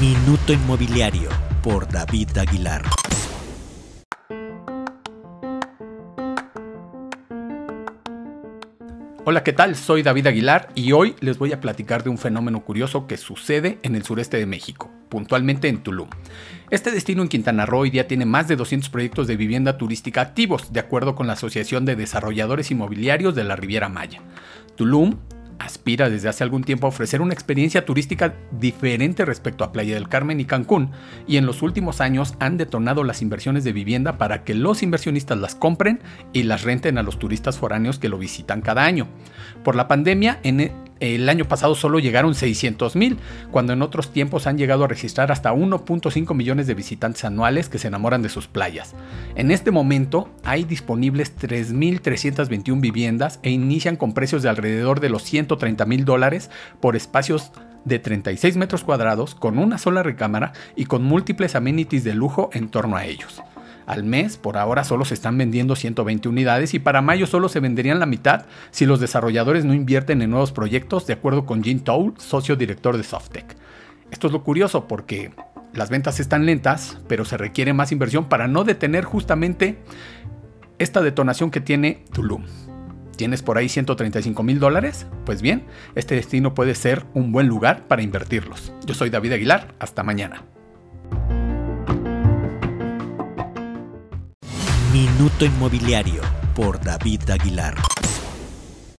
Minuto Inmobiliario por David Aguilar. Hola, ¿qué tal? Soy David Aguilar y hoy les voy a platicar de un fenómeno curioso que sucede en el sureste de México, puntualmente en Tulum. Este destino en Quintana Roo hoy día tiene más de 200 proyectos de vivienda turística activos, de acuerdo con la Asociación de Desarrolladores Inmobiliarios de la Riviera Maya. Tulum aspira desde hace algún tiempo a ofrecer una experiencia turística diferente respecto a Playa del Carmen y Cancún, y en los últimos años han detonado las inversiones de vivienda para que los inversionistas las compren y las renten a los turistas foráneos que lo visitan cada año. Por la pandemia, en el año pasado solo llegaron 600 mil, cuando en otros tiempos han llegado a registrar hasta 1.5 millones de visitantes anuales que se enamoran de sus playas. En este momento hay disponibles 3.321 viviendas e inician con precios de alrededor de los 130 mil dólares por espacios de 36 metros cuadrados con una sola recámara y con múltiples amenities de lujo en torno a ellos al mes. Por ahora solo se están vendiendo 120 unidades y para mayo solo se venderían la mitad si los desarrolladores no invierten en nuevos proyectos, de acuerdo con Jim Toll, socio director de Softec. Esto es lo curioso porque las ventas están lentas, pero se requiere más inversión para no detener justamente esta detonación que tiene Tulum. ¿Tienes por ahí 135 mil dólares? Pues bien, este destino puede ser un buen lugar para invertirlos. Yo soy David Aguilar, hasta mañana. Minuto Inmobiliario por David Aguilar.